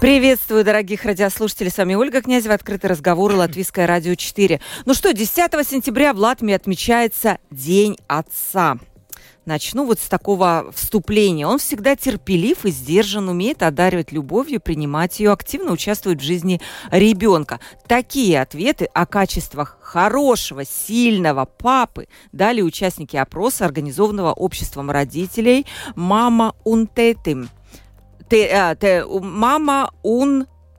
Приветствую, дорогих радиослушателей. С вами Ольга Князева, открытый разговор Латвийское радио 4. Ну что, 10 сентября в Латвии отмечается День Отца. Начну вот с такого вступления. Он всегда терпелив и сдержан, умеет одаривать любовью, принимать ее, активно участвует в жизни ребенка. Такие ответы о качествах хорошего, сильного папы дали участники опроса, организованного обществом родителей «Мама Унтетим» те, а, те, мама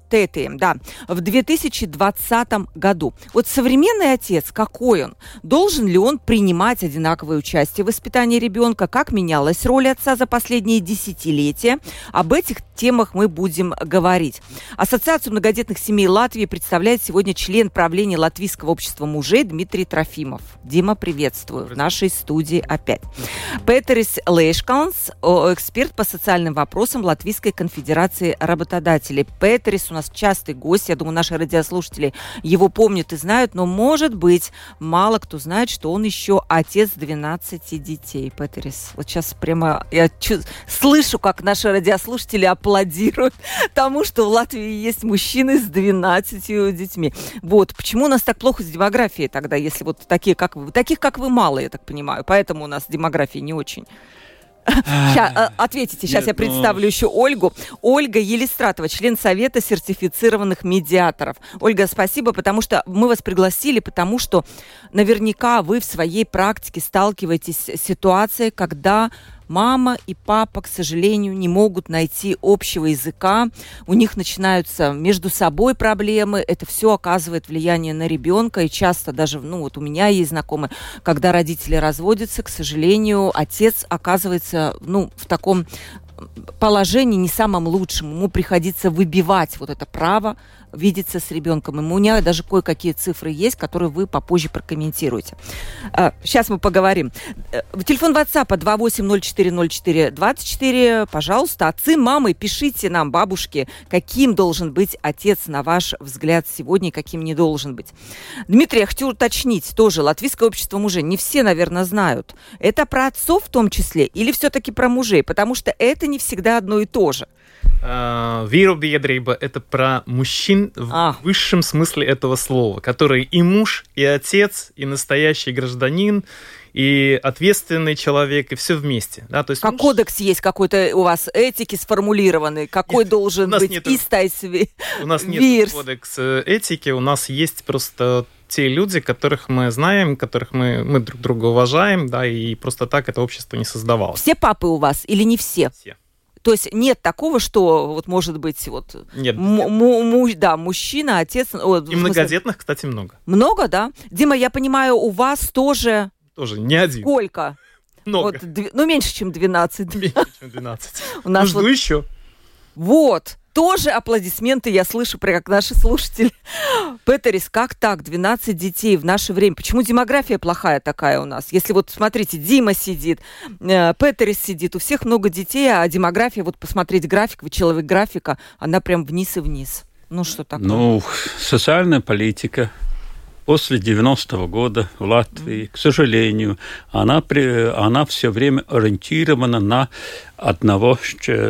Тетием, да, в 2020 году. Вот современный отец, какой он? Должен ли он принимать одинаковое участие в воспитании ребенка? Как менялась роль отца за последние десятилетия? Об этих темах мы будем говорить. Ассоциацию многодетных семей Латвии представляет сегодня член правления Латвийского общества мужей Дмитрий Трофимов. Дима, приветствую в нашей студии опять. Петерис Лейшканс, эксперт по социальным вопросам Латвийской конфедерации работодателей. Петерис у нас частый гость. Я думаю, наши радиослушатели его помнят и знают, но, может быть, мало кто знает, что он еще отец 12 детей. Петерис, вот сейчас прямо я чу- слышу, как наши радиослушатели аплодируют тому, что в Латвии есть мужчины с 12 детьми. Вот. Почему у нас так плохо с демографией тогда, если вот такие, как вы? Таких, как вы, мало, я так понимаю. Поэтому у нас демография не очень. Сейчас, э, ответите, сейчас я ну, представлю еще Ольгу. Ольга Елистратова, член Совета сертифицированных медиаторов. Ольга, спасибо, потому что мы вас пригласили, потому что наверняка вы в своей практике сталкиваетесь с ситуацией, когда мама и папа, к сожалению, не могут найти общего языка, у них начинаются между собой проблемы, это все оказывает влияние на ребенка, и часто даже, ну вот у меня есть знакомые, когда родители разводятся, к сожалению, отец оказывается, ну, в таком положении не самом лучшем. Ему приходится выбивать вот это право видеться с ребенком. И у меня даже кое-какие цифры есть, которые вы попозже прокомментируете. Сейчас а, мы поговорим. Э, телефон WhatsApp 28040424. Пожалуйста, отцы, мамы, пишите нам, бабушки, каким должен быть отец, на ваш взгляд, сегодня, каким не должен быть. Дмитрий, я хочу уточнить тоже. Латвийское общество мужей. Не все, наверное, знают. Это про отцов в том числе или все-таки про мужей? Потому что это не всегда одно и то же. Вирубиедрейба – это про мужчин в а. высшем смысле этого слова, которые и муж, и отец, и настоящий гражданин, и ответственный человек, и все вместе. Да? То есть, как муж... кодекс есть какой-то у вас этики сформулированный, какой нет, должен быть нету, истайсви У нас нет кодекса этики, у нас есть просто те люди, которых мы знаем, которых мы, мы друг друга уважаем, да, и просто так это общество не создавалось. Все папы у вас или не все? Все. То есть нет такого, что вот может быть вот нет, да, мужчина, отец. О, И многодетных, кстати, много. Много, да? Дима, я понимаю, у вас тоже. Тоже не один. Сколько? Много. Вот, ну, меньше, чем 12. Меньше, чем 12. У нас ну, жду еще. Вот тоже аплодисменты я слышу, как наши слушатели. Петерис, как так? 12 детей в наше время. Почему демография плохая такая у нас? Если вот, смотрите, Дима сидит, э, Петерис сидит, у всех много детей, а демография, вот посмотреть график, вы человек графика, она прям вниз и вниз. Ну, что такое? Ну, социальная политика, после 90-го года в Латвии, к сожалению, она, при, она все время ориентирована на одного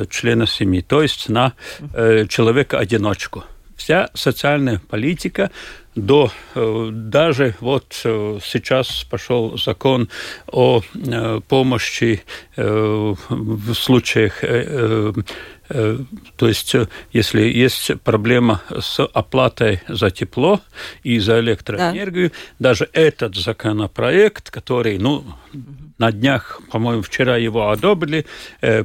члена семьи, то есть на э, человека-одиночку. Вся социальная политика до э, даже вот э, сейчас пошел закон о э, помощи в случаях то есть, если есть проблема с оплатой за тепло и за электроэнергию, да. даже этот законопроект, который, ну, на днях, по-моему, вчера его одобрили,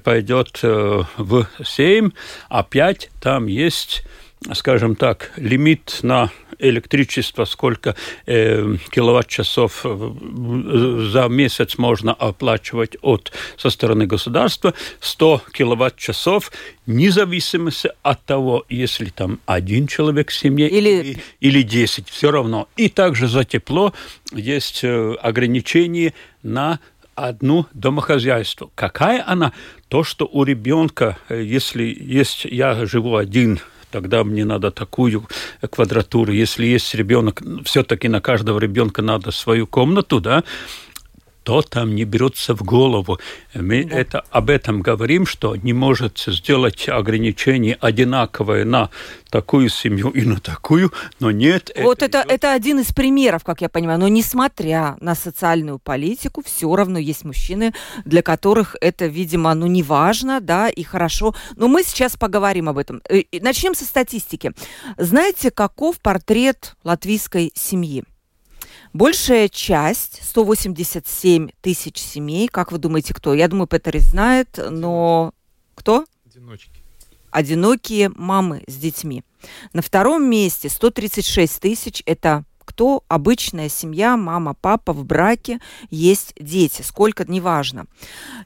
пойдет в Сейм, опять там есть скажем так, лимит на электричество, сколько э, киловатт-часов э, за месяц можно оплачивать от, со стороны государства, 100 киловатт-часов, независимо от того, если там один человек в семье или, или, или 10, все равно. И также за тепло есть э, ограничение на одну домохозяйство. Какая она? То, что у ребенка, э, если есть, я живу один тогда мне надо такую квадратуру. Если есть ребенок, все-таки на каждого ребенка надо свою комнату, да, то там не берется в голову. Мы да. это, об этом говорим, что не может сделать ограничение одинаковое на такую семью и на такую, но нет. Вот это, это, это один из примеров, как я понимаю. Но несмотря на социальную политику, все равно есть мужчины, для которых это, видимо, ну не важно, да, и хорошо. Но мы сейчас поговорим об этом. Э, начнем со статистики. Знаете, каков портрет латвийской семьи? Большая часть, 187 тысяч семей, как вы думаете, кто? Я думаю, Петер знает, но кто? Одиночки. Одинокие мамы с детьми. На втором месте 136 тысяч – это кто обычная семья, мама, папа в браке, есть дети, сколько, неважно.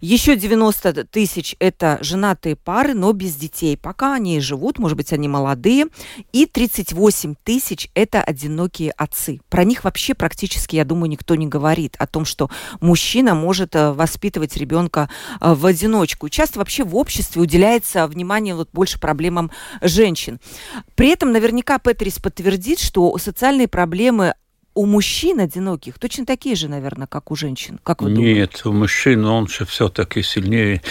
Еще 90 тысяч – это женатые пары, но без детей. Пока они живут, может быть, они молодые. И 38 тысяч – это одинокие отцы. Про них вообще практически, я думаю, никто не говорит. О том, что мужчина может э, воспитывать ребенка э, в одиночку. Часто вообще в обществе уделяется внимание вот больше проблемам женщин. При этом наверняка Петрис подтвердит, что социальные проблемы проблемы у мужчин одиноких точно такие же, наверное, как у женщин, как вы думаете? Нет, у мужчин он же все-таки сильнее.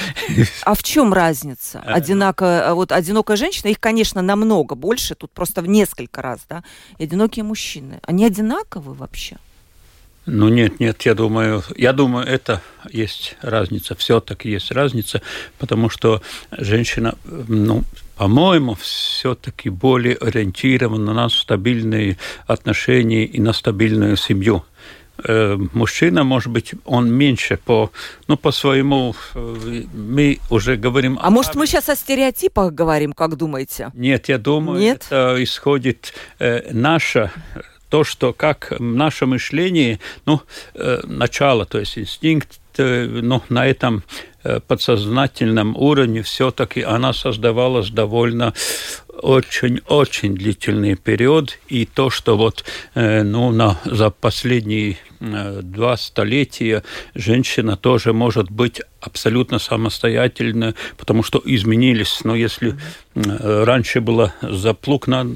А в чем разница? Э, Одинако, вот одинокая женщина, их, конечно, намного больше, тут просто в несколько раз, да, и одинокие мужчины. Они одинаковы вообще? Ну нет, нет, я думаю, я думаю, это есть разница, все-таки есть разница, потому что женщина, ну, по-моему, все-таки более ориентирована на стабильные отношения и на стабильную семью э, мужчина, может быть, он меньше по, ну, по своему, э, мы уже говорим... А о... может, мы сейчас о стереотипах говорим, как думаете? Нет, я думаю, Нет? это исходит э, наша то, что как наше мышление, ну, э, начало, то есть инстинкт, э, ну, на этом подсознательном уровне все-таки она создавалась довольно очень-очень длительный период, и то, что вот э, ну, на, за последние э, два столетия женщина тоже может быть абсолютно самостоятельна, потому что изменились. Но если э, раньше было заплук на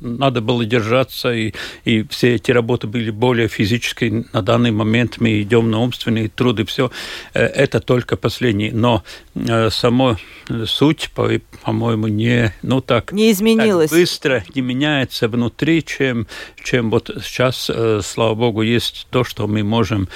надо было держаться, и, и все эти работы были более физические. На данный момент мы идем на умственные труды, все. Э, это только последний. Но э, само суть, по-моему, не, ну так, не изменилась. Так быстро не меняется внутри, чем, чем вот сейчас, э, слава богу, есть то, что мы можем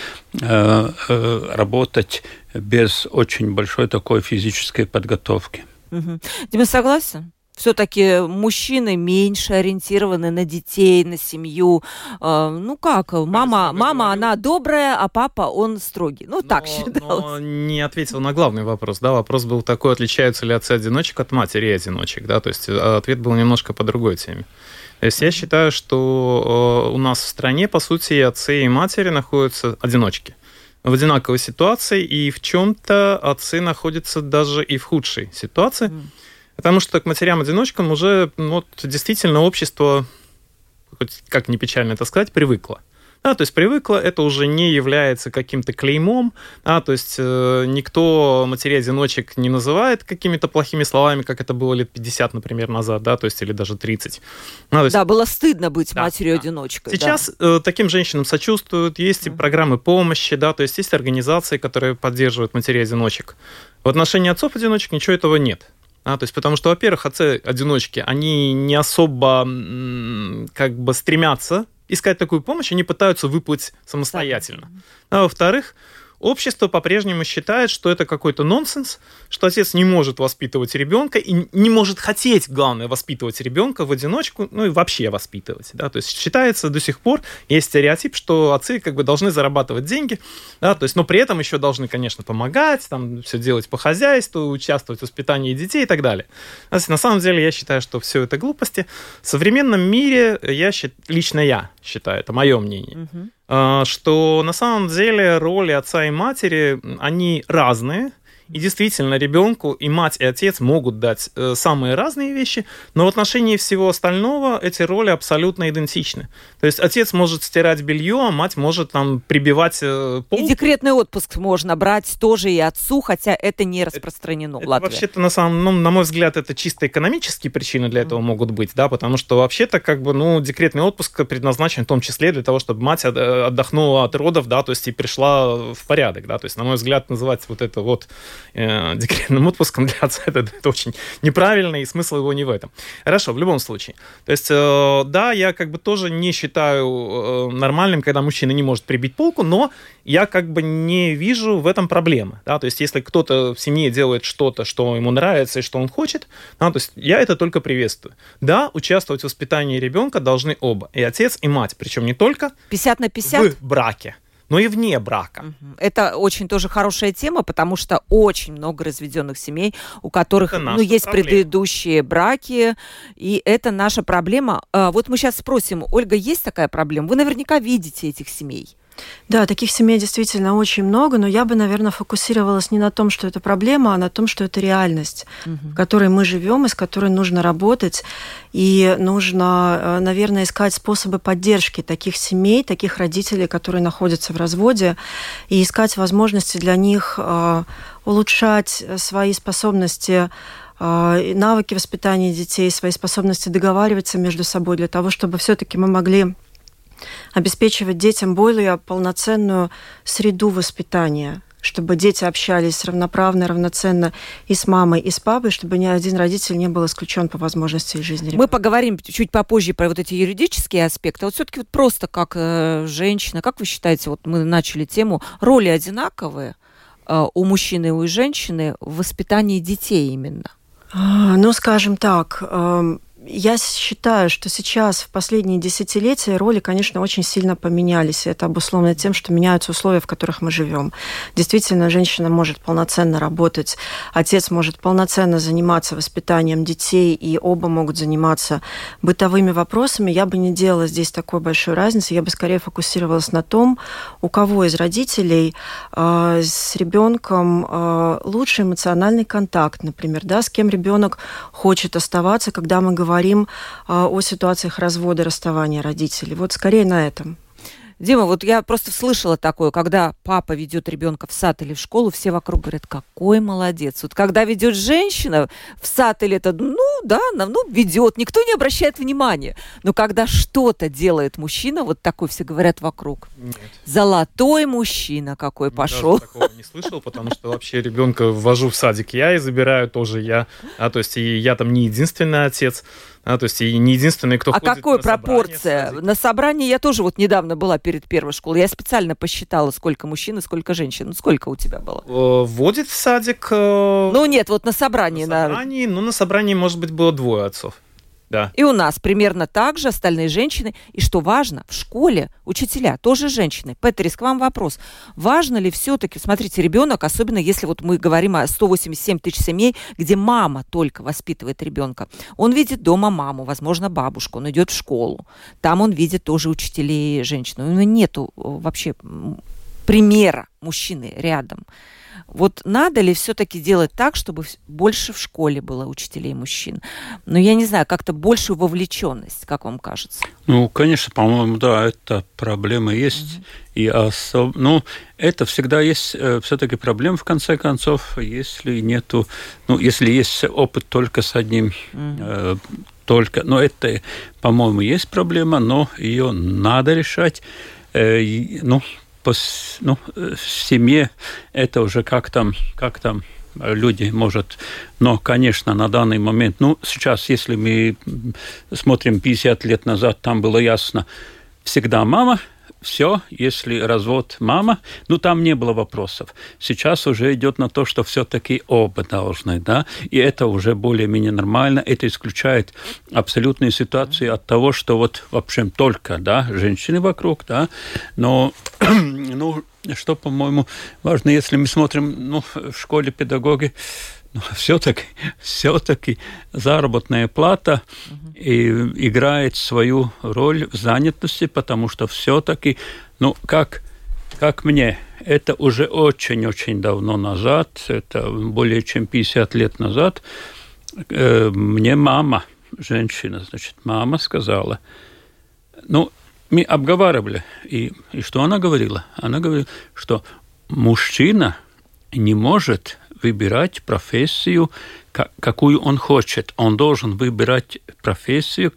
работать без очень большой такой физической подготовки. Угу. Дима, согласен? Все-таки мужчины меньше ориентированы на детей, на семью. Э, ну как, мама, мама, она добрая, а папа, он строгий. Ну но, так считалось. Но не ответил на главный вопрос, да, вопрос был такой, отличаются ли отцы-одиночек от матери-одиночек, да, то есть э, ответ был немножко по другой теме. То есть я считаю, что э, у нас в стране, по сути, и отцы, и матери находятся одиночки в одинаковой ситуации, и в чем-то отцы находятся даже и в худшей ситуации. Mm. Потому что к матерям-одиночкам уже ну, вот, действительно общество, хоть как не печально это сказать, привыкло. Да, то есть привыкло, это уже не является каким-то клеймом, а, то есть э, никто матерей-одиночек не называет какими-то плохими словами, как это было лет 50, например, назад, да, то есть или даже 30. Ну, есть, да, было стыдно быть да, матерью-одиночкой. Сейчас да. э, таким женщинам сочувствуют, есть mm. программы помощи, да, то есть есть организации, которые поддерживают матерей-одиночек. В отношении отцов-одиночек ничего этого нет. А, то есть, потому что, во-первых, отцы-одиночки, они не особо как бы стремятся искать такую помощь, они пытаются выплыть самостоятельно. А во-вторых, общество по-прежнему считает, что это какой-то нонсенс, что отец не может воспитывать ребенка и не может хотеть, главное, воспитывать ребенка в одиночку, ну и вообще воспитывать. Да? То есть считается до сих пор, есть стереотип, что отцы как бы должны зарабатывать деньги, да? то есть, но при этом еще должны, конечно, помогать, там, все делать по хозяйству, участвовать в воспитании детей и так далее. На самом деле я считаю, что все это глупости. В современном мире я, лично я считаю, это мое мнение, угу. Что на самом деле роли отца и матери, они разные, и действительно, ребенку и мать, и отец могут дать э, самые разные вещи, но в отношении всего остального эти роли абсолютно идентичны. То есть отец может стирать белье, а мать может там прибивать э, пол. И декретный отпуск можно брать тоже и отцу, хотя это не распространено это, в Латвии. Вообще-то, на самом, ну, на мой взгляд, это чисто экономические причины для этого могут быть, да, потому что вообще-то как бы, ну, декретный отпуск предназначен в том числе для того, чтобы мать отдохнула от родов, да, то есть и пришла в порядок, да, то есть, на мой взгляд, называть вот это вот э, декретным отпуском для отца, это, это очень неправильно, и смысл его не в этом. Хорошо, в любом случае. То есть, э, да, я как бы тоже не считаю э, нормальным, когда мужчина не может прибить полку, но я как бы не вижу в этом проблемы. Да? То есть, если кто-то в семье делает что-то, что ему нравится и что он хочет, да, то есть я это только приветствую. Да, участвовать в воспитании ребенка должны оба, и отец, и мать, причем не только 50 на 50? в браке но и вне брака. Это очень тоже хорошая тема, потому что очень много разведенных семей, у которых ну, есть проблема. предыдущие браки, и это наша проблема. А, вот мы сейчас спросим, Ольга, есть такая проблема? Вы наверняка видите этих семей. Да, таких семей действительно очень много, но я бы, наверное, фокусировалась не на том, что это проблема, а на том, что это реальность, угу. в которой мы живем и с которой нужно работать. И нужно, э, наверное, искать способы поддержки таких семей, таких родителей, которые находятся в разводе, и искать возможности для них э, улучшать свои способности э, навыки воспитания детей, свои способности договариваться между собой для того, чтобы все-таки мы могли обеспечивать детям более полноценную среду воспитания, чтобы дети общались равноправно, равноценно и с мамой, и с папой, чтобы ни один родитель не был исключен по возможности из жизни. Мы поговорим чуть попозже про вот эти юридические аспекты. Вот все-таки вот просто как э, женщина, как вы считаете, вот мы начали тему, роли одинаковые э, у мужчины и у женщины в воспитании детей именно? А, ну, скажем так, э, я считаю, что сейчас в последние десятилетия роли, конечно, очень сильно поменялись. Это обусловлено тем, что меняются условия, в которых мы живем. Действительно, женщина может полноценно работать, отец может полноценно заниматься воспитанием детей, и оба могут заниматься бытовыми вопросами. Я бы не делала здесь такой большой разницы. Я бы скорее фокусировалась на том, у кого из родителей э, с ребенком э, лучший эмоциональный контакт, например, да, с кем ребенок хочет оставаться, когда мы говорим говорим а, о ситуациях развода, расставания родителей. Вот скорее на этом. Дима, вот я просто слышала такое, когда папа ведет ребенка в сад или в школу, все вокруг говорят, какой молодец. Вот когда ведет женщина в сад или это, ну да, ну ведет, никто не обращает внимания. Но когда что-то делает мужчина, вот такой все говорят вокруг. Нет. Золотой мужчина какой Даже пошел. такого не слышал, потому что вообще ребенка ввожу в садик я и забираю тоже я. А то есть и я там не единственный отец. А, то есть и не единственный, кто а ходит какой на пропорция? Собрание, на собрании я тоже вот недавно была перед первой школой. Я специально посчитала, сколько мужчин и сколько женщин. Ну, сколько у тебя было? Вводит в садик... Э, ну, нет, вот на собрании. На собрании, на... ну, на собрании, может быть, было двое отцов. Да. И у нас примерно так же остальные женщины. И что важно, в школе учителя тоже женщины. Петрис, к вам вопрос. Важно ли все-таки, смотрите, ребенок, особенно если вот мы говорим о 187 тысяч семей, где мама только воспитывает ребенка. Он видит дома маму, возможно, бабушку, он идет в школу. Там он видит тоже учителей женщин. У него нету э, вообще примера мужчины рядом. Вот надо ли все-таки делать так, чтобы больше в школе было учителей мужчин? Ну, я не знаю, как-то большую вовлеченность, как вам кажется? Ну, конечно, по-моему, да, эта проблема есть. Угу. И особ... ну, это всегда есть э, все-таки проблема, в конце концов, если нету, ну, если есть опыт только с одним угу. э, только, но это, по-моему, есть проблема, но ее надо решать. Э, ну, по, ну, в семье это уже как там, как там люди, может, но, конечно, на данный момент, ну, сейчас, если мы смотрим 50 лет назад, там было ясно, всегда мама все, если развод мама, ну там не было вопросов. Сейчас уже идет на то, что все-таки оба должны, да, и это уже более-менее нормально. Это исключает абсолютные ситуации от того, что вот, в общем, только, да, женщины вокруг, да, но, ну, что, по-моему, важно, если мы смотрим, ну, в школе педагоги, но все-таки, все-таки заработная плата угу. и играет свою роль в занятости, потому что все-таки, ну, как, как мне, это уже очень-очень давно назад, это более чем 50 лет назад, э, мне мама, женщина, значит, мама сказала, ну, мы обговаривали, и, и что она говорила? Она говорила, что мужчина не может выбирать профессию, какую он хочет. Он должен выбирать профессию,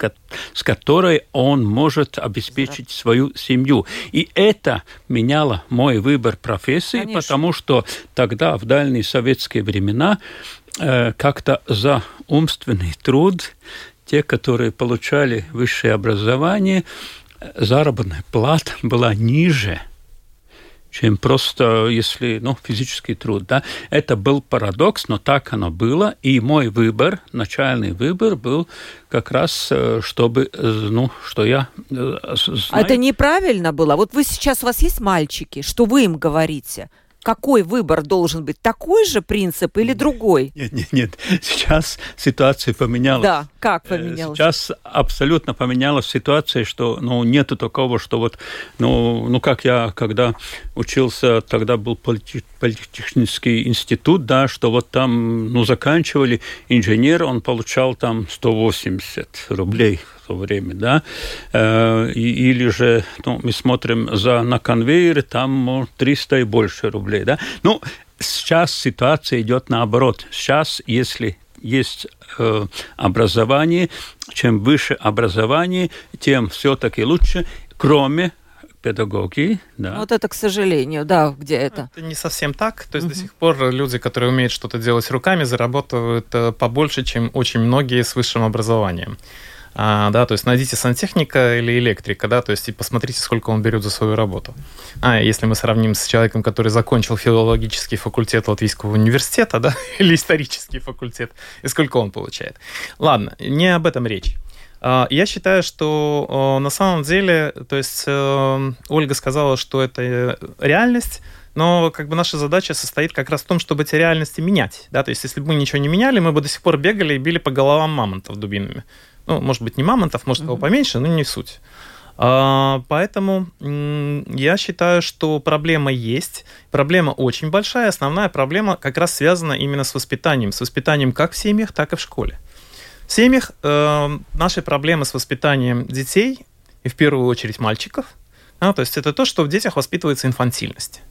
с которой он может обеспечить свою семью. И это меняло мой выбор профессии, Конечно. потому что тогда, в дальние советские времена, э, как-то за умственный труд те, которые получали высшее образование, э, заработная плата была ниже – чем просто, если, ну, физический труд, да. Это был парадокс, но так оно было, и мой выбор, начальный выбор был как раз, э, чтобы, э, ну, что я знаю. А это неправильно было? Вот вы сейчас, у вас есть мальчики, что вы им говорите? Какой выбор должен быть? Такой же принцип или другой? Нет, нет, нет. Сейчас ситуация поменялась. Да, как э, поменялась? Сейчас абсолютно поменялась ситуация, что ну, нету такого, что вот, ну, ну как я, когда учился, тогда был политехнический институт, да, что вот там, ну, заканчивали инженер, он получал там 180 рублей то время, да, э, или же ну, мы смотрим за, на конвейере, там 300 и больше рублей, да. Ну, сейчас ситуация идет наоборот. Сейчас, если есть э, образование, чем выше образование, тем все-таки лучше, кроме педагоги, да. Вот это, к сожалению, да, где это? Это не совсем так. То есть угу. до сих пор люди, которые умеют что-то делать руками, зарабатывают э, побольше, чем очень многие с высшим образованием. А, да, то есть найдите сантехника или электрика, да, то есть и посмотрите, сколько он берет за свою работу. А если мы сравним с человеком, который закончил филологический факультет Латвийского университета, да, или исторический факультет, и сколько он получает. Ладно, не об этом речь. А, я считаю, что на самом деле, то есть э, Ольга сказала, что это реальность, но как бы наша задача состоит как раз в том, чтобы эти реальности менять. Да? То есть если бы мы ничего не меняли, мы бы до сих пор бегали и били по головам мамонтов дубинами. Ну, может быть, не мамонтов, может, кого поменьше, но не суть. А, поэтому я считаю, что проблема есть. Проблема очень большая. Основная проблема как раз связана именно с воспитанием. С воспитанием как в семьях, так и в школе. В семьях э, наши проблемы с воспитанием детей, и в первую очередь мальчиков, а, то есть это то, что в детях воспитывается инфантильность.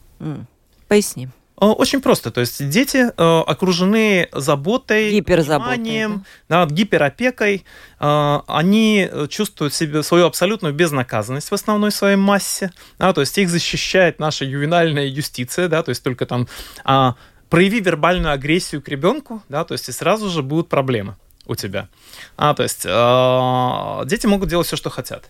Поясни. Э, очень просто. То есть дети э, окружены заботой, вниманием, да. Да, гиперопекой. Э, они чувствуют себе свою абсолютную безнаказанность в основной своей массе. Да, то есть их защищает наша ювенальная юстиция. Да, то есть только там э, прояви вербальную агрессию к ребенку, да, то есть и сразу же будут проблемы у тебя. А, то есть э, дети могут делать все, что хотят.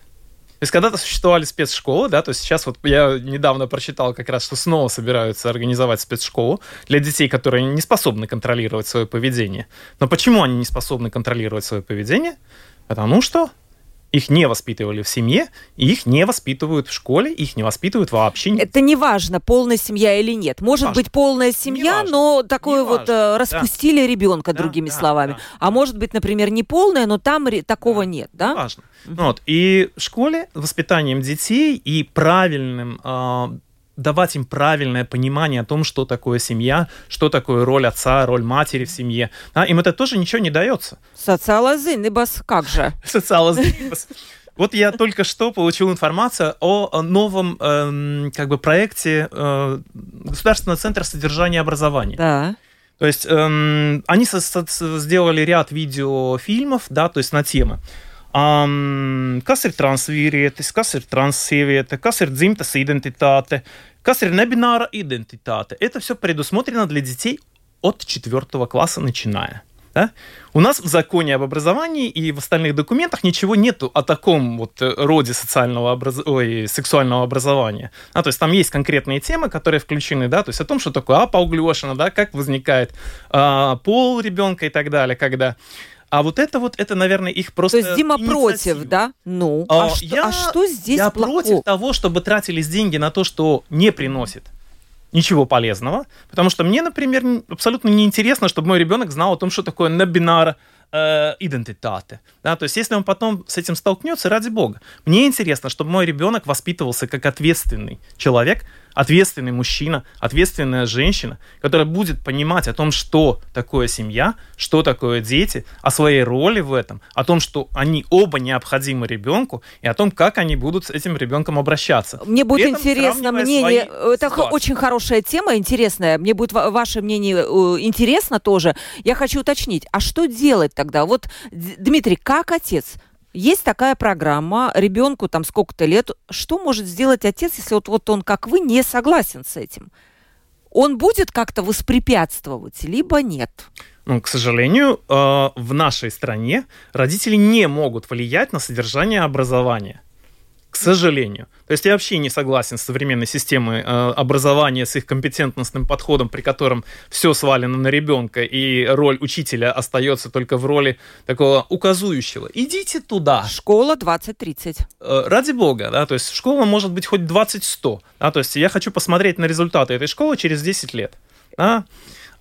То есть когда-то существовали спецшколы, да, то есть сейчас вот я недавно прочитал как раз, что снова собираются организовать спецшколу для детей, которые не способны контролировать свое поведение. Но почему они не способны контролировать свое поведение? Потому что их не воспитывали в семье, их не воспитывают в школе, их не воспитывают вообще. Это не важно, полная семья или нет. Может важно. быть полная семья, но такое не вот важно. Э, распустили да. ребенка, да, другими да, словами. Да. А может быть, например, не полная, но там такого да. нет, да? Важно. Угу. Вот. И в школе воспитанием детей и правильным э, давать им правильное понимание о том, что такое семья, что такое роль отца, роль матери в семье. А, им это тоже ничего не дается. Социалазинибас, как же? Социалазинибас. Вот я только что получил информацию о новом э, как бы проекте э, Государственного центра содержания образования. Да. То есть э, они со- со- сделали ряд видеофильмов, да, то есть на темы. Um, kas ir transvīrietis, kas ir transsieviete, kas ir dzimtas identitāte, kas ir небинара идентитата. Это все предусмотрено для детей от четвертого класса начиная. Да? У нас в законе об образовании и в остальных документах ничего нету о таком вот роде социального образ... Ой, сексуального образования. А, то есть там есть конкретные темы, которые включены, да, то есть о том, что такое апауглешина, да, как возникает а, пол ребенка и так далее, когда а вот это вот, это, наверное, их просто То есть Дима против, да? Ну, а, а, что, я, а что здесь Я плохого? против того, чтобы тратились деньги на то, что не приносит ничего полезного, потому что мне, например, абсолютно неинтересно, чтобы мой ребенок знал о том, что такое набинар э, идентитаты. Да? То есть, если он потом с этим столкнется, ради бога. Мне интересно, чтобы мой ребенок воспитывался как ответственный человек, ответственный мужчина, ответственная женщина, которая будет понимать о том, что такое семья, что такое дети, о своей роли в этом, о том, что они оба необходимы ребенку, и о том, как они будут с этим ребенком обращаться. Мне будет интересно мнение. Это ситуации. очень хорошая тема, интересная. Мне будет ваше мнение э, интересно тоже. Я хочу уточнить, а что делать тогда? Вот, Дмитрий, как отец? Есть такая программа, ребенку там сколько-то лет, что может сделать отец, если вот, вот он, как вы, не согласен с этим? Он будет как-то воспрепятствовать, либо нет? Ну, к сожалению, э, в нашей стране родители не могут влиять на содержание образования к сожалению. То есть я вообще не согласен с современной системой э, образования, с их компетентностным подходом, при котором все свалено на ребенка, и роль учителя остается только в роли такого указующего. Идите туда. Школа 2030. Э, ради бога, да, то есть школа может быть хоть 20-100, да, то есть я хочу посмотреть на результаты этой школы через 10 лет. Да?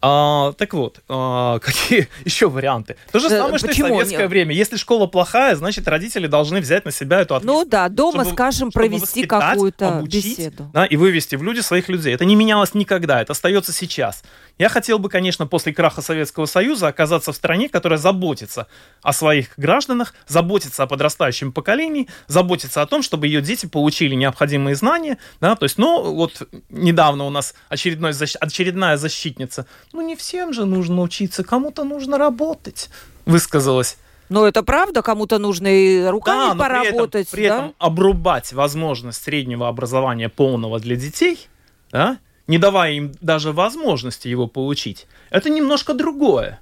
А, так вот, а, какие еще варианты? То же самое, что Почему? и в советское время. Если школа плохая, значит, родители должны взять на себя эту ответственность. Ну да, дома, чтобы, скажем, чтобы провести какую-то беседу. Да, и вывести в люди своих людей. Это не менялось никогда, это остается сейчас. Я хотел бы, конечно, после краха Советского Союза оказаться в стране, которая заботится о своих гражданах, заботится о подрастающем поколении, заботится о том, чтобы ее дети получили необходимые знания. Да, то есть, ну, вот недавно у нас очередной, очередная защитница. Ну, не всем же нужно учиться, кому-то нужно работать, высказалась. Но это правда, кому-то нужно и руками да, поработать. При этом, при этом обрубать возможность среднего образования полного для детей, да, не давая им даже возможности его получить, это немножко другое.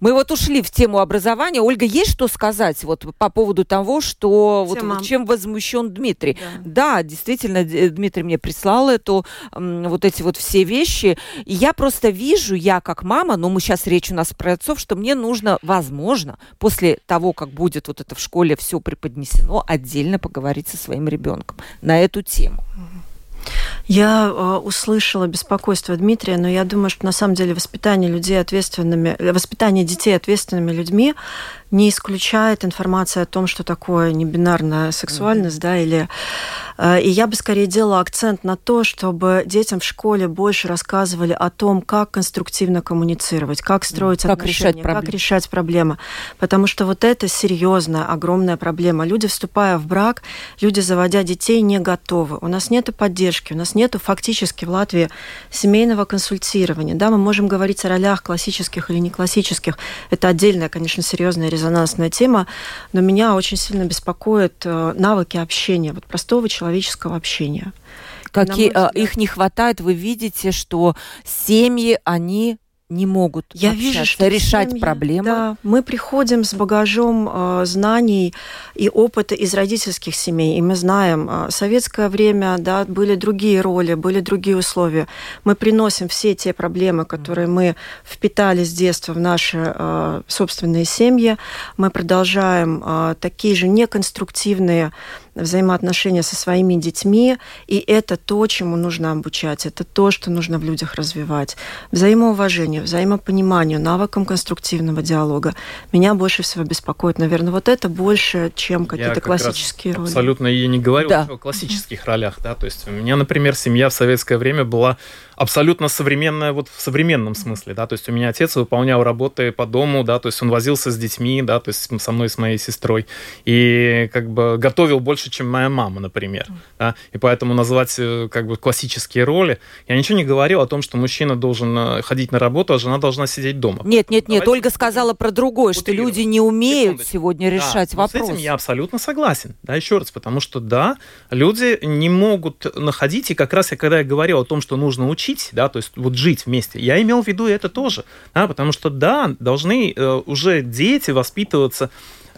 Мы вот ушли в тему образования. Ольга, есть что сказать вот по поводу того, что вот, чем возмущен Дмитрий? Да. да, действительно, Дмитрий мне прислал эту вот эти вот все вещи. И я просто вижу, я как мама, но мы сейчас речь у нас про отцов, что мне нужно, возможно, после того, как будет вот это в школе все преподнесено, отдельно поговорить со своим ребенком на эту тему. Я э, услышала беспокойство Дмитрия, но я думаю, что на самом деле воспитание людей ответственными, воспитание детей ответственными людьми не исключает информация о том, что такое небинарная сексуальность, mm-hmm. да, или э, и я бы скорее делала акцент на то, чтобы детям в школе больше рассказывали о том, как конструктивно коммуницировать, как строить как отношения, решать проблемы. как решать проблемы. Потому что вот это серьезная, огромная проблема. Люди, вступая в брак, люди, заводя детей, не готовы. У нас нет поддержки, у нас нет фактически в Латвии семейного консультирования. Да, мы можем говорить о ролях классических или не классических. Это отдельная, конечно, серьезная резонансная тема, но меня очень сильно беспокоят э, навыки общения, вот простого человеческого общения. Какие, взгляд... их не хватает, вы видите, что семьи, они не могут Я вижу, что решать семьи, проблемы. Да, мы приходим с багажом э, знаний и опыта из родительских семей, и мы знаем, э, советское время, да, были другие роли, были другие условия. Мы приносим все те проблемы, которые мы впитали с детства в наши э, собственные семьи. Мы продолжаем э, такие же неконструктивные взаимоотношения со своими детьми, и это то, чему нужно обучать, это то, что нужно в людях развивать. Взаимоуважение, взаимопониманию, навыкам конструктивного диалога. Меня больше всего беспокоит, наверное, вот это больше, чем какие-то классические роли. Абсолютно я не говорю да. о классических ролях, да, то есть у меня, например, семья в советское время была абсолютно современная вот в современном смысле, да, то есть у меня отец выполнял работы по дому, да, то есть он возился с детьми, да, то есть со мной, с моей сестрой, и как бы готовил больше чем моя мама, например. Да? И поэтому назвать э, как бы классические роли. Я ничего не говорил о том, что мужчина должен э, ходить на работу, а жена должна сидеть дома. Нет, нет, нет. Давайте Ольга сказала про другое, что люди не умеют сегодня решать да, вопрос. С этим я абсолютно согласен. Да, еще раз, потому что да, люди не могут находить, и как раз я когда я говорил о том, что нужно учить, да, то есть вот жить вместе, я имел в виду это тоже, да, потому что да, должны э, уже дети воспитываться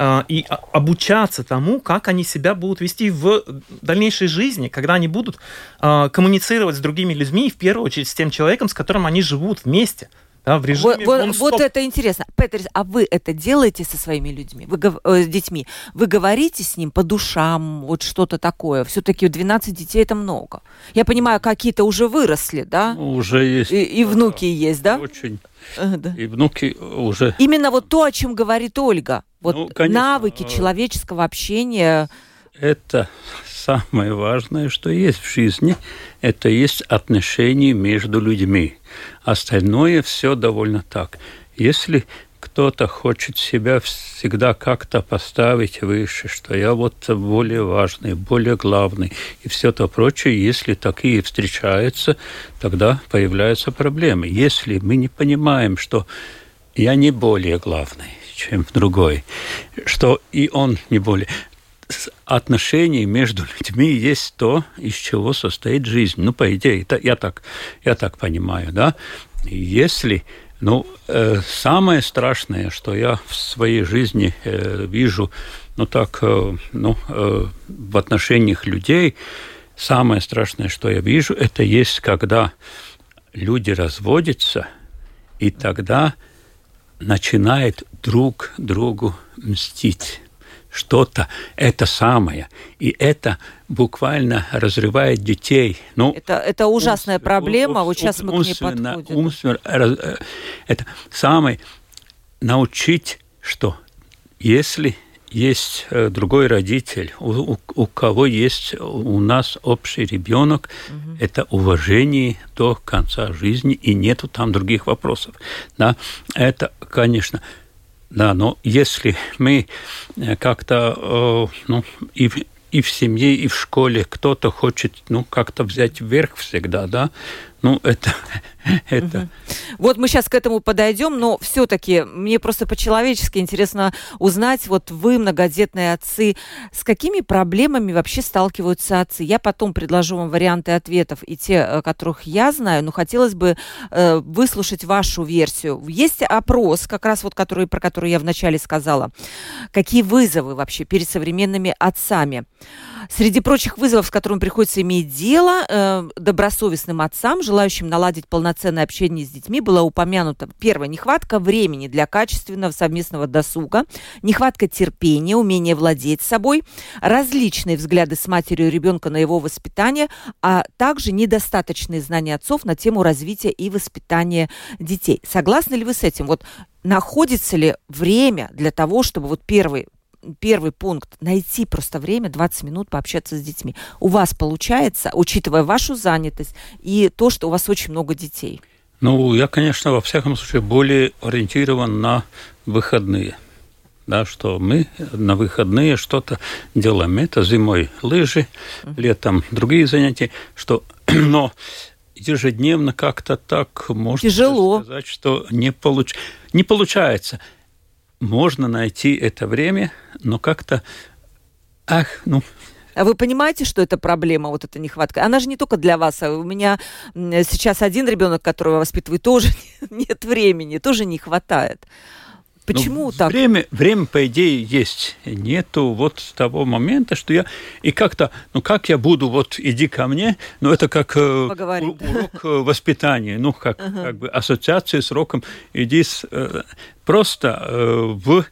а, и обучаться тому, как они себя будут вести в дальнейшей жизни, когда они будут а, коммуницировать с другими людьми, и в первую очередь с тем человеком, с которым они живут вместе. Да, в режиме вот, вот это интересно. Петрис, а вы это делаете со своими людьми, вы, э, с детьми? Вы говорите с ним по душам, вот что-то такое? Все-таки 12 детей это много. Я понимаю, какие-то уже выросли, да? Ну, уже есть. И, и внуки есть, да? Очень. Э, да. И внуки уже. Именно вот то, о чем говорит Ольга. Вот ну, конечно, навыки человеческого общения. Это самое важное, что есть в жизни. Это есть отношения между людьми. Остальное все довольно так. Если кто-то хочет себя всегда как-то поставить выше, что я вот более важный, более главный и все то прочее, если такие встречаются, тогда появляются проблемы. Если мы не понимаем, что я не более главный, чем другой, что и он не более отношений между людьми есть то, из чего состоит жизнь. Ну, по идее, я, так, я так понимаю, да? Если ну, э, самое страшное, что я в своей жизни э, вижу, ну так, э, ну, э, в отношениях людей, самое страшное, что я вижу, это есть, когда люди разводятся, и тогда начинает друг другу мстить что-то, это самое. И это буквально разрывает детей. Ну, это, это ужасная ум, проблема, вот сейчас мы к ней подходим. Умственно, э, это самое, научить, что если есть э, другой родитель, у, у, у кого есть у нас общий ребенок, угу. это уважение до конца жизни, и нету там других вопросов. Да? Это, конечно, да, но если мы э, как-то, ну, и, и в семье, и в школе кто-то хочет, ну, как-то взять вверх всегда, да, ну, это... это... Вот мы сейчас к этому подойдем, но все-таки мне просто по-человечески интересно узнать, вот вы, многодетные отцы, с какими проблемами вообще сталкиваются отцы? Я потом предложу вам варианты ответов и те, э, которых я знаю, но хотелось бы э, выслушать вашу версию. Есть опрос, как раз вот который, про который я вначале сказала. Какие вызовы вообще перед современными отцами? Среди прочих вызовов, с которыми приходится иметь дело, э, добросовестным отцам, желающим наладить полноценное общение с детьми, была упомянута первая нехватка времени для качественного совместного досуга, нехватка терпения, умения владеть собой, различные взгляды с матерью ребенка на его воспитание, а также недостаточные знания отцов на тему развития и воспитания детей. Согласны ли вы с этим? Вот находится ли время для того, чтобы вот первый первый пункт – найти просто время, 20 минут пообщаться с детьми. У вас получается, учитывая вашу занятость и то, что у вас очень много детей? Ну, я, конечно, во всяком случае более ориентирован на выходные. Да, что мы на выходные что-то делаем. Это зимой лыжи, летом другие занятия. Что, но ежедневно как-то так можно Тяжело. сказать, что не, получ... не получается можно найти это время, но как-то, ах, ну, а вы понимаете, что это проблема, вот эта нехватка? Она же не только для вас. А у меня сейчас один ребенок, которого воспитываю, тоже нет времени, тоже не хватает. Почему ну, так? Время, время, по идее, есть. Нету вот того момента, что я... И как-то, ну как я буду, вот иди ко мне, ну это как э, Поговорим, урок э, воспитания, ну как, ага. как бы ассоциация с уроком, иди с... Э, просто в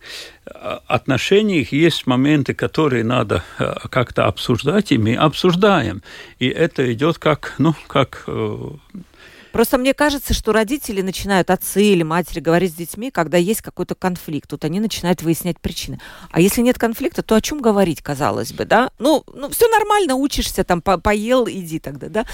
отношениях есть моменты, которые надо как-то обсуждать, и мы обсуждаем. И это идет как, ну, как Просто мне кажется, что родители начинают, отцы или матери, говорить с детьми, когда есть какой-то конфликт. Тут они начинают выяснять причины. А если нет конфликта, то о чем говорить, казалось бы, да? Ну, ну все нормально, учишься, там, по поел, иди тогда, да?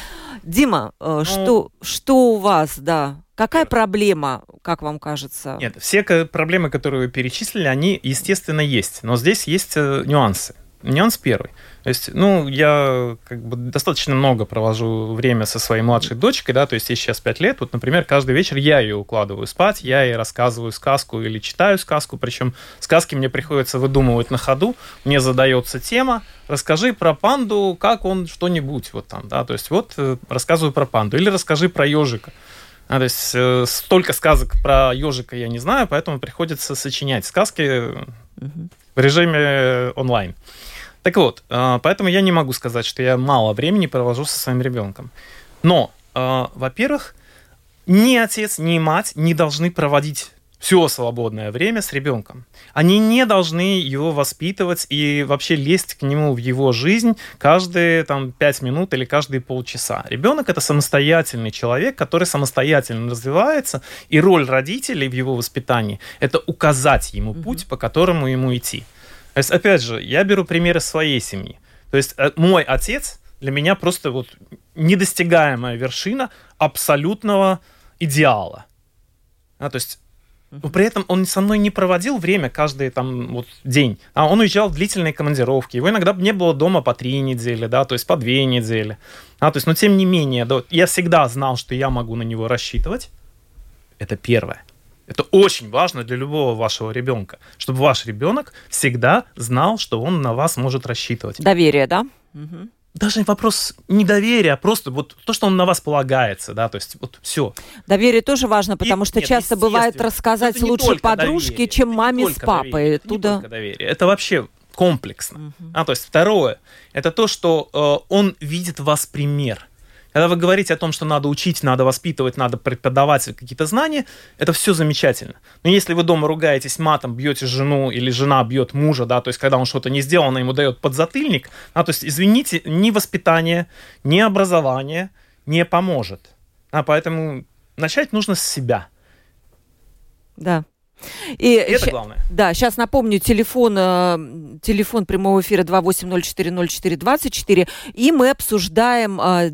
Дима, э, ну, что, что у вас, да? Какая проблема, как вам кажется? Нет, все проблемы, которые вы перечислили, они, естественно, есть. Но здесь есть э, нюансы. Нюанс первый. То есть, ну, я как бы достаточно много провожу время со своей младшей дочкой, да, то есть ей сейчас 5 лет. Вот, например, каждый вечер я ее укладываю спать, я ей рассказываю сказку или читаю сказку, причем сказки мне приходится выдумывать на ходу, мне задается тема, расскажи про панду, как он что-нибудь вот там, да, то есть вот э, рассказываю про панду, или расскажи про ежика. А, то есть э, столько сказок про ежика я не знаю, поэтому приходится сочинять сказки в режиме онлайн. Так вот, а, поэтому я не могу сказать, что я мало времени провожу со своим ребенком. Но, а, во-первых, ни отец, ни мать не должны проводить все свободное время с ребенком. Они не должны его воспитывать и вообще лезть к нему в его жизнь каждые там, пять минут или каждые полчаса. Ребенок это самостоятельный человек, который самостоятельно развивается, и роль родителей в его воспитании это указать ему путь, по которому ему идти. То есть, опять же, я беру примеры своей семьи. То есть, э, мой отец для меня просто вот недостигаемая вершина абсолютного идеала. А, то есть, но при этом он со мной не проводил время каждый там вот день, а он уезжал в длительные командировки. Его иногда не было дома по три недели, да, то есть по две недели. А, то есть, но тем не менее, да, я всегда знал, что я могу на него рассчитывать. Это первое. Это очень важно для любого вашего ребенка, чтобы ваш ребенок всегда знал, что он на вас может рассчитывать. Доверие, да? Угу. Даже вопрос не доверия, а просто вот то, что он на вас полагается, да, то есть вот все. Доверие тоже важно, потому И, что нет, часто бывает рассказать лучше подружке, доверие, чем маме с папой. Доверие, это Туда... не только доверие, это вообще комплексно. Угу. А, то есть второе, это то, что э, он видит в вас пример. Когда вы говорите о том, что надо учить, надо воспитывать, надо преподавать какие-то знания, это все замечательно. Но если вы дома ругаетесь матом, бьете жену или жена бьет мужа, да, то есть когда он что-то не сделал, она ему дает подзатыльник, а, то есть, извините, ни воспитание, ни образование не поможет. А поэтому начать нужно с себя. Да. И, это главное. Да, сейчас напомню, телефон, э, телефон прямого эфира 28040424, и мы обсуждаем э,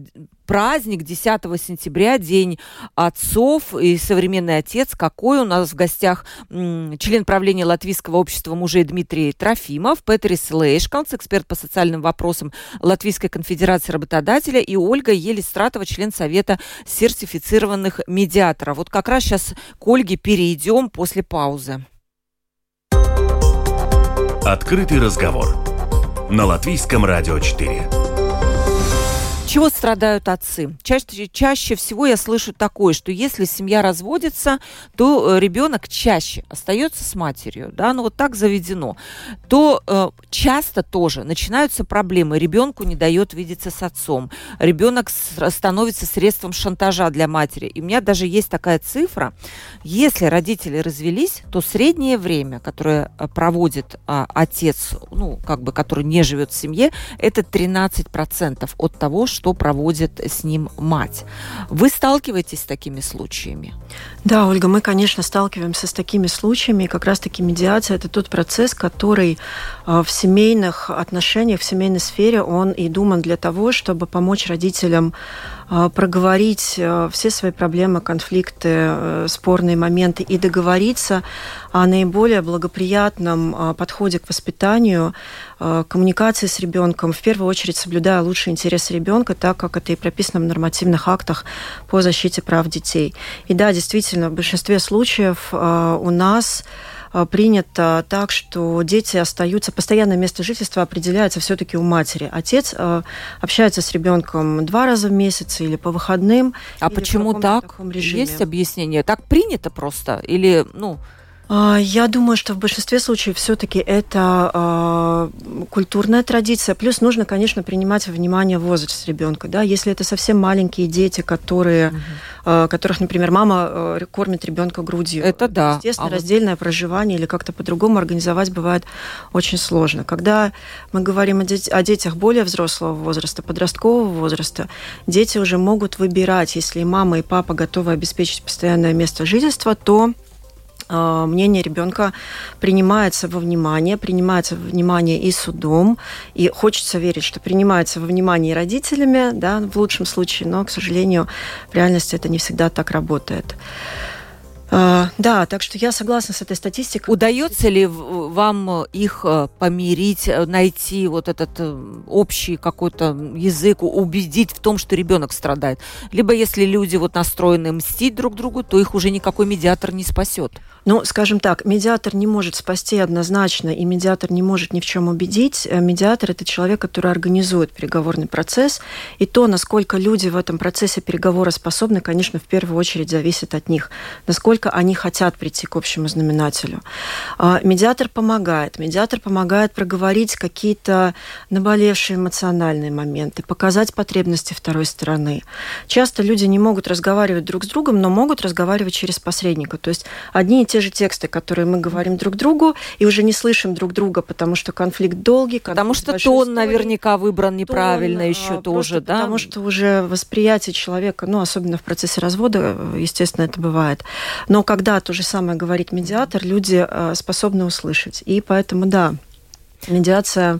праздник 10 сентября, День отцов и современный отец. Какой у нас в гостях член правления Латвийского общества мужей Дмитрий Трофимов, Петрис Лейшканс, эксперт по социальным вопросам Латвийской конфедерации работодателя, и Ольга Елистратова, член Совета сертифицированных медиаторов. Вот как раз сейчас к Ольге перейдем после паузы. Открытый разговор на Латвийском радио 4 чего страдают отцы? Чаще, чаще всего я слышу такое, что если семья разводится, то э, ребенок чаще остается с матерью, да, ну вот так заведено, то э, часто тоже начинаются проблемы. Ребенку не дает видеться с отцом, ребенок становится средством шантажа для матери. И у меня даже есть такая цифра, если родители развелись, то среднее время, которое э, проводит а, отец, ну, как бы, который не живет в семье, это 13% от того, что что проводит с ним мать. Вы сталкиваетесь с такими случаями? Да, Ольга, мы, конечно, сталкиваемся с такими случаями. Как раз-таки медиация – это тот процесс, который э, в семейных отношениях, в семейной сфере, он и думан для того, чтобы помочь родителям проговорить э, все свои проблемы, конфликты, спорные моменты и договориться о наиболее благоприятном подходе к воспитанию, коммуникации с ребенком, в первую очередь соблюдая лучшие интересы ребенка, так как это и прописано в нормативных актах по защите прав детей. И да, действительно, в большинстве случаев э, у нас э, принято так, что дети остаются, постоянное место жительства определяется все-таки у матери. Отец э, общается с ребенком два раза в месяц или по выходным. А почему так? Есть объяснение? Так принято просто? Или, ну, я думаю, что в большинстве случаев все-таки это э, культурная традиция. Плюс нужно, конечно, принимать во внимание возраст ребенка. Да? Если это совсем маленькие дети, которые, угу. э, которых, например, мама э, кормит ребенка грудью. Это да. Естественно, а раздельное вот... проживание или как-то по-другому организовать бывает очень сложно. Когда мы говорим о, дет- о детях более взрослого возраста, подросткового возраста, дети уже могут выбирать, если мама и папа готовы обеспечить постоянное место жительства, то а, мнение ребенка принимается во внимание, принимается во внимание и судом, и хочется верить, что принимается во внимание и родителями, да, в лучшем случае, но, к сожалению, в реальности это не всегда так работает. А, да, так что я согласна с этой статистикой. Удается ли вам их э, помирить, э, найти вот этот э, общий какой-то язык, убедить в том, что ребенок страдает? Либо если люди вот настроены мстить друг другу, то их уже никакой медиатор не спасет. Ну, скажем так, медиатор не может спасти однозначно, и медиатор не может ни в чем убедить. Медиатор – это человек, который организует переговорный процесс, и то, насколько люди в этом процессе переговора способны, конечно, в первую очередь зависит от них. Насколько насколько они хотят прийти к общему знаменателю. А, медиатор помогает. Медиатор помогает проговорить какие-то наболевшие эмоциональные моменты, показать потребности второй стороны. Часто люди не могут разговаривать друг с другом, но могут разговаривать через посредника. То есть одни и те же тексты, которые мы говорим друг другу, и уже не слышим друг друга, потому что конфликт долгий. Конфликт потому что тон истории. наверняка выбран неправильно тон, еще тоже, да? Потому что уже восприятие человека, ну, особенно в процессе развода, естественно, это бывает. Но когда то же самое говорит медиатор, люди э, способны услышать. И поэтому, да, медиация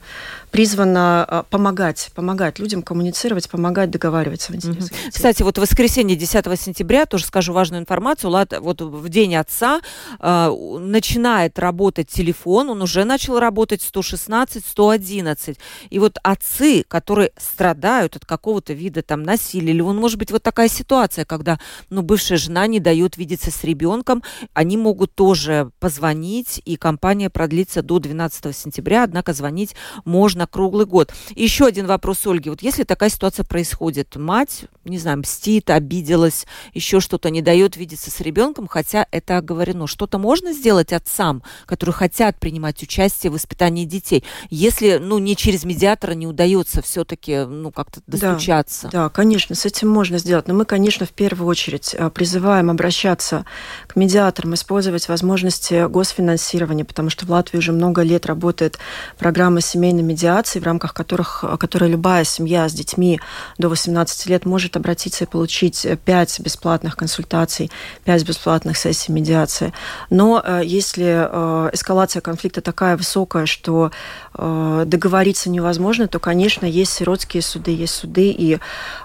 призвана а, помогать, помогать людям коммуницировать, помогать договариваться в интересах. Угу. Кстати, вот в воскресенье 10 сентября, тоже скажу важную информацию, Лад, вот в день отца э, начинает работать телефон, он уже начал работать 116, 111. И вот отцы, которые страдают от какого-то вида там насилия, или, он может быть, вот такая ситуация, когда, ну, бывшая жена не дает видеться с ребенком, они могут тоже позвонить, и компания продлится до 12 сентября, однако звонить можно на круглый год. еще один вопрос Ольги. Вот если такая ситуация происходит, мать, не знаю, мстит, обиделась, еще что-то не дает видеться с ребенком, хотя это оговорено. Что-то можно сделать отцам, которые хотят принимать участие в воспитании детей, если, ну, не через медиатора не удается все-таки, ну, как-то достучаться? Да, да, конечно, с этим можно сделать. Но мы, конечно, в первую очередь э, призываем обращаться к медиаторам, использовать возможности госфинансирования, потому что в Латвии уже много лет работает программа семейной медиации медиации, в рамках которых, которой любая семья с детьми до 18 лет может обратиться и получить 5 бесплатных консультаций, 5 бесплатных сессий медиации. Но э, если э, эскалация конфликта такая высокая, что э, договориться невозможно, то, конечно, есть сиротские суды, есть суды, и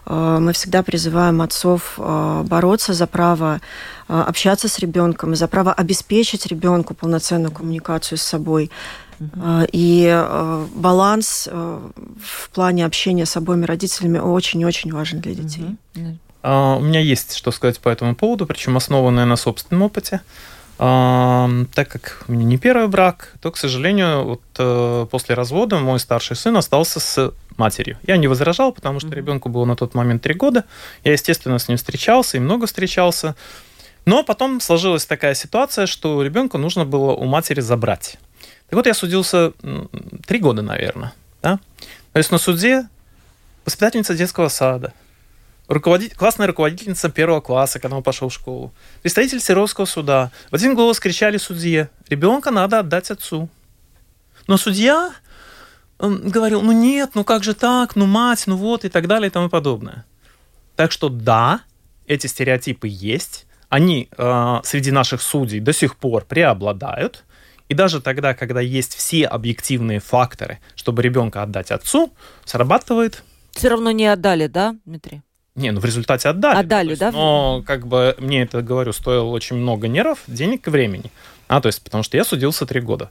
мы всегда призываем отцов бороться за право общаться с ребенком, за право обеспечить ребенку полноценную коммуникацию с собой. Uh-huh. И э, баланс э, в плане общения с обоими родителями очень-очень важен для детей. У меня есть что сказать по этому поводу, причем основанное на собственном опыте. Так как у меня не первый брак, то, к сожалению, вот э, после развода мой старший сын остался с матерью. Я не возражал, потому что ребенку было на тот момент три года. Я, естественно, с ним встречался и много встречался. Но потом сложилась такая ситуация, что ребенка нужно было у матери забрать. Так вот, я судился три года, наверное. Да? То есть на суде воспитательница детского сада, руководитель, классная руководительница первого класса, когда он пошел в школу, представитель Серовского суда. В один голос кричали судье, ребенка надо отдать отцу. Но судья говорил, ну нет, ну как же так, ну мать, ну вот и так далее и тому подобное. Так что да, эти стереотипы есть, они э, среди наших судей до сих пор преобладают – и даже тогда, когда есть все объективные факторы, чтобы ребенка отдать отцу, срабатывает. Все равно не отдали, да, Дмитрий? Не, ну в результате отдали. Отдали, есть, да? Но как бы мне это, говорю, стоило очень много нервов, денег и времени. А, то есть, потому что я судился три года.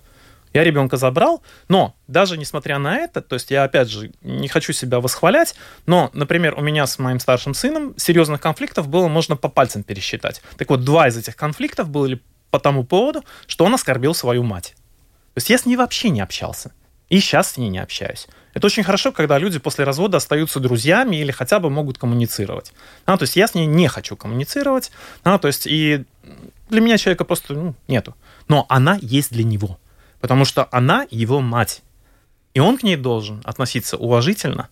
Я ребенка забрал, но даже несмотря на это, то есть я опять же не хочу себя восхвалять, но, например, у меня с моим старшим сыном серьезных конфликтов было можно по пальцам пересчитать. Так вот, два из этих конфликтов были по тому поводу, что он оскорбил свою мать. То есть я с ней вообще не общался. И сейчас с ней не общаюсь. Это очень хорошо, когда люди после развода остаются друзьями или хотя бы могут коммуницировать. А, то есть я с ней не хочу коммуницировать. А, то есть и для меня человека просто ну, нету. Но она есть для него. Потому что она его мать. И он к ней должен относиться уважительно?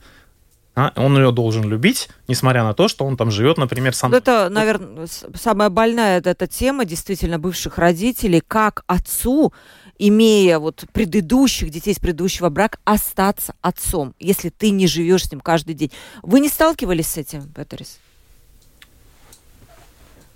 Он ее должен любить, несмотря на то, что он там живет, например, сам. Это, наверное, самая больная эта тема действительно бывших родителей, как отцу, имея вот предыдущих детей с предыдущего брака, остаться отцом, если ты не живешь с ним каждый день. Вы не сталкивались с этим, Петерис?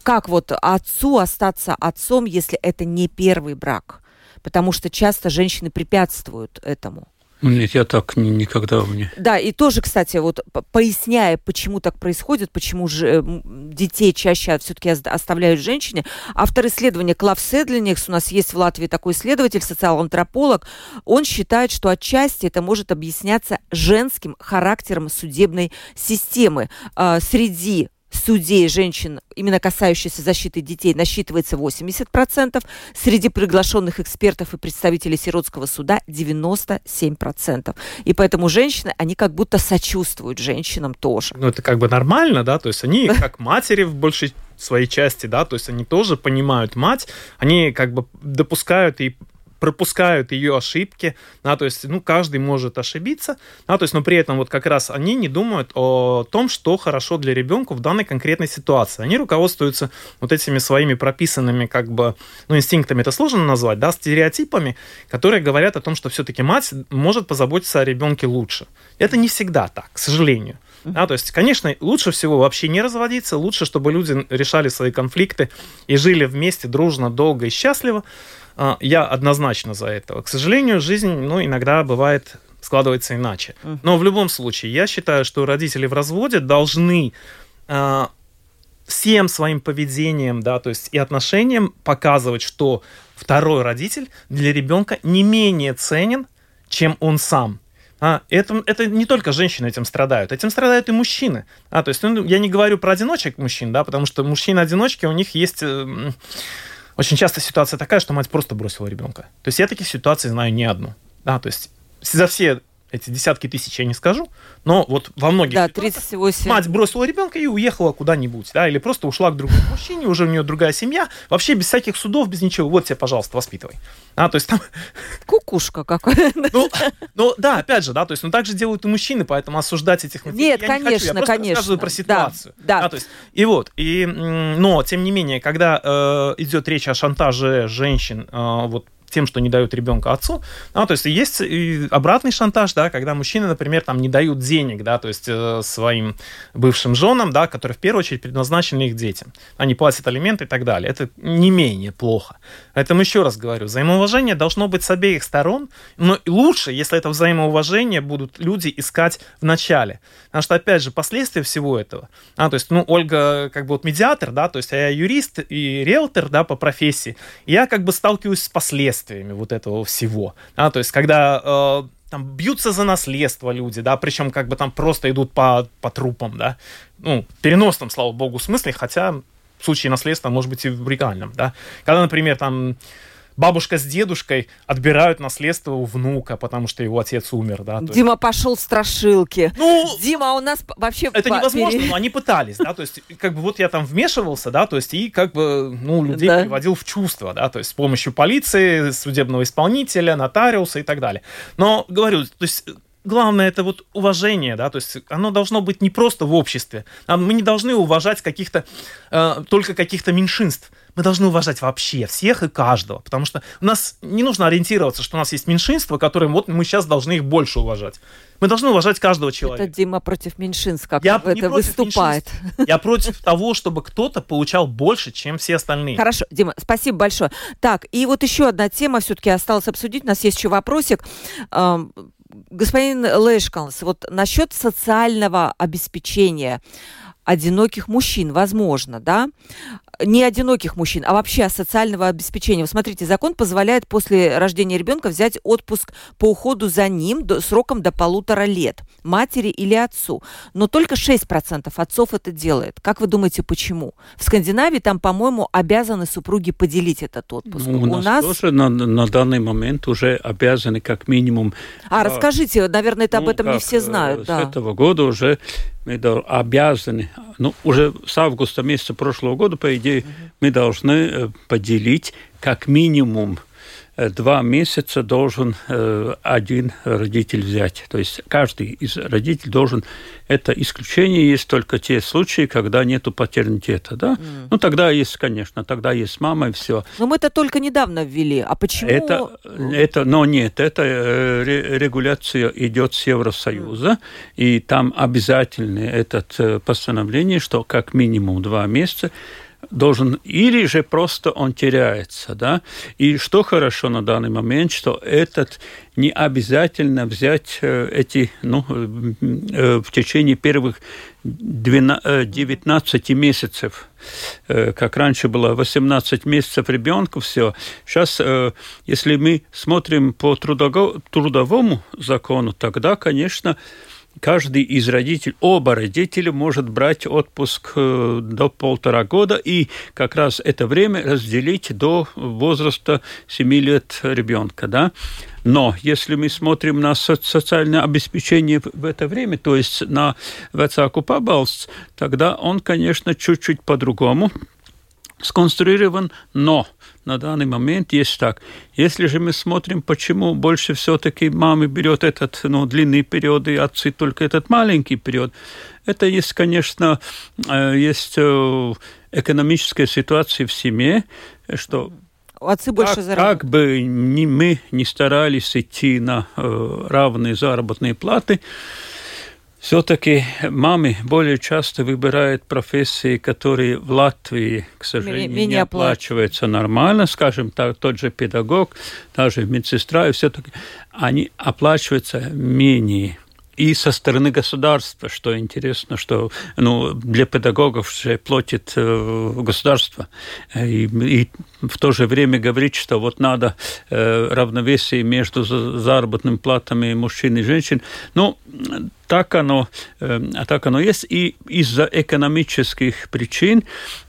Как вот отцу остаться отцом, если это не первый брак? Потому что часто женщины препятствуют этому. Нет, я так никогда не. Да, и тоже, кстати, вот поясняя, почему так происходит, почему же детей чаще все-таки оставляют женщине, автор исследования Клав Седлиникс, у нас есть в Латвии такой исследователь, социал-антрополог, он считает, что отчасти это может объясняться женским характером судебной системы. А, среди судей женщин, именно касающихся защиты детей, насчитывается 80%. Среди приглашенных экспертов и представителей сиротского суда 97%. И поэтому женщины, они как будто сочувствуют женщинам тоже. Ну, это как бы нормально, да, то есть они как матери в большей своей части, да, то есть они тоже понимают мать, они как бы допускают и пропускают ее ошибки, да, то есть, ну, каждый может ошибиться, да, то есть, но при этом вот как раз они не думают о том, что хорошо для ребенка в данной конкретной ситуации. Они руководствуются вот этими своими прописанными, как бы, ну, инстинктами это сложно назвать, да, стереотипами, которые говорят о том, что все-таки мать может позаботиться о ребенке лучше. Это не всегда так, к сожалению. Да, то есть, конечно, лучше всего вообще не разводиться, лучше, чтобы люди решали свои конфликты и жили вместе дружно, долго и счастливо. А, я однозначно за этого. К сожалению, жизнь, ну, иногда бывает складывается иначе. Но в любом случае, я считаю, что родители в разводе должны э, всем своим поведением, да, то есть и отношением показывать, что второй родитель для ребенка не менее ценен, чем он сам. А, это, это не только женщины этим страдают, этим страдают и мужчины. А, то есть ну, я не говорю про одиночек мужчин, да, потому что мужчины-одиночки, у них есть... Э, очень часто ситуация такая, что мать просто бросила ребенка. То есть я таких ситуаций знаю не одну. Да, то есть за все эти десятки тысяч я не скажу, но вот во многих да, 38. мать бросила ребенка и уехала куда-нибудь, да, или просто ушла к другому мужчине, уже у нее другая семья, вообще без всяких судов, без ничего, вот тебе, пожалуйста, воспитывай. А, то есть там... Кукушка какая. Ну, ну, да, опять же, да, то есть, ну, так же делают и мужчины, поэтому осуждать этих матерей Нет, я конечно, не хочу, я просто конечно. рассказываю про ситуацию. Да, да. А, то есть, и вот, и, но, тем не менее, когда э, идет речь о шантаже женщин, э, вот, тем, что не дают ребенка отцу. Ну, то есть есть и обратный шантаж, да, когда мужчины, например, там не дают денег, да, то есть э, своим бывшим женам, да, которые в первую очередь предназначены их детям. Они платят алименты и так далее. Это не менее плохо. Поэтому еще раз говорю, взаимоуважение должно быть с обеих сторон, но лучше, если это взаимоуважение будут люди искать в начале. Потому что, опять же, последствия всего этого, а, то есть, ну, Ольга как бы вот медиатор, да, то есть я юрист и риэлтор, да, по профессии, я как бы сталкиваюсь с последствиями последствиями вот этого всего. Да, то есть, когда э, там бьются за наследство люди, да, причем как бы там просто идут по, по трупам, да, ну, переносном, слава богу, смысле, хотя в случае наследства может быть и в реальном, да. Когда, например, там бабушка с дедушкой отбирают наследство у внука, потому что его отец умер, да. Дима есть... пошел в страшилки. Ну, Дима, а у нас вообще... Это невозможно, но они пытались, да, то есть, как бы вот я там вмешивался, да, то есть, и как бы, ну, людей да. приводил в чувство, да, то есть, с помощью полиции, судебного исполнителя, нотариуса и так далее. Но, говорю, то есть, главное это вот уважение, да, то есть оно должно быть не просто в обществе, а мы не должны уважать каких-то, э, только каких-то меньшинств мы должны уважать вообще всех и каждого, потому что у нас не нужно ориентироваться, что у нас есть меньшинство, которым вот мы сейчас должны их больше уважать. Мы должны уважать каждого человека. Это Дима против меньшинств, как Я это выступает. Я против того, чтобы кто-то получал больше, чем все остальные. Хорошо, Дима, спасибо большое. Так, и вот еще одна тема все-таки осталось обсудить. У нас есть еще вопросик господин Лешкалс, вот насчет социального обеспечения одиноких мужчин, возможно, да, не одиноких мужчин, а вообще социального обеспечения. Вы смотрите, закон позволяет после рождения ребенка взять отпуск по уходу за ним до, сроком до полутора лет, матери или отцу. Но только 6% отцов это делает. Как вы думаете, почему? В Скандинавии там, по-моему, обязаны супруги поделить этот отпуск. Ну, у, у нас, нас тоже на, на данный момент уже обязаны как минимум... А, а расскажите, наверное, это ну, об этом не все знают. С да. этого года уже мы обязаны, ну, уже с августа месяца прошлого года, по идее, угу. мы должны э, поделить как минимум два месяца должен э, один родитель взять. То есть каждый из родителей должен... Это исключение есть только те случаи, когда нету патернитета, да? Mm. Ну, тогда есть, конечно, тогда есть мама и все. Но мы это только недавно ввели. А почему... Это, это но нет, это э, регуляция идет с Евросоюза, mm. и там обязательно это постановление, что как минимум два месяца должен, или же просто он теряется, да. И что хорошо на данный момент, что этот не обязательно взять э, эти, ну, э, в течение первых 19 месяцев, как раньше было 18 месяцев ребенку, все. Сейчас, если мы смотрим по трудовому закону, тогда, конечно, каждый из родителей, оба родителя может брать отпуск э, до полтора года и как раз это время разделить до возраста 7 лет ребенка. Да? Но если мы смотрим на социальное обеспечение в это время, то есть на вецаку пабалsts, тогда он, конечно, чуть-чуть по-другому сконструирован, но на данный момент есть так. Если же мы смотрим, почему больше все-таки мамы берет этот ну, длинный период, и отцы только этот маленький период, это есть, конечно, э, есть э, экономическая ситуация в семье, что Отцы больше как, зарабатывают. Как бы ни, мы не старались идти на э, равные заработные платы, все-таки мамы более часто выбирают профессии, которые в Латвии, к сожалению, менее, не оплачиваются нормально, скажем так, тот же педагог, даже медсестра, и все-таки они оплачиваются менее и со стороны государства, что интересно, что ну, для педагогов же платит э, государство. И, и в то же время говорить, что вот надо э, равновесие между заработными платами мужчин и женщин. Ну, так оно, э, так оно есть. И из-за экономических причин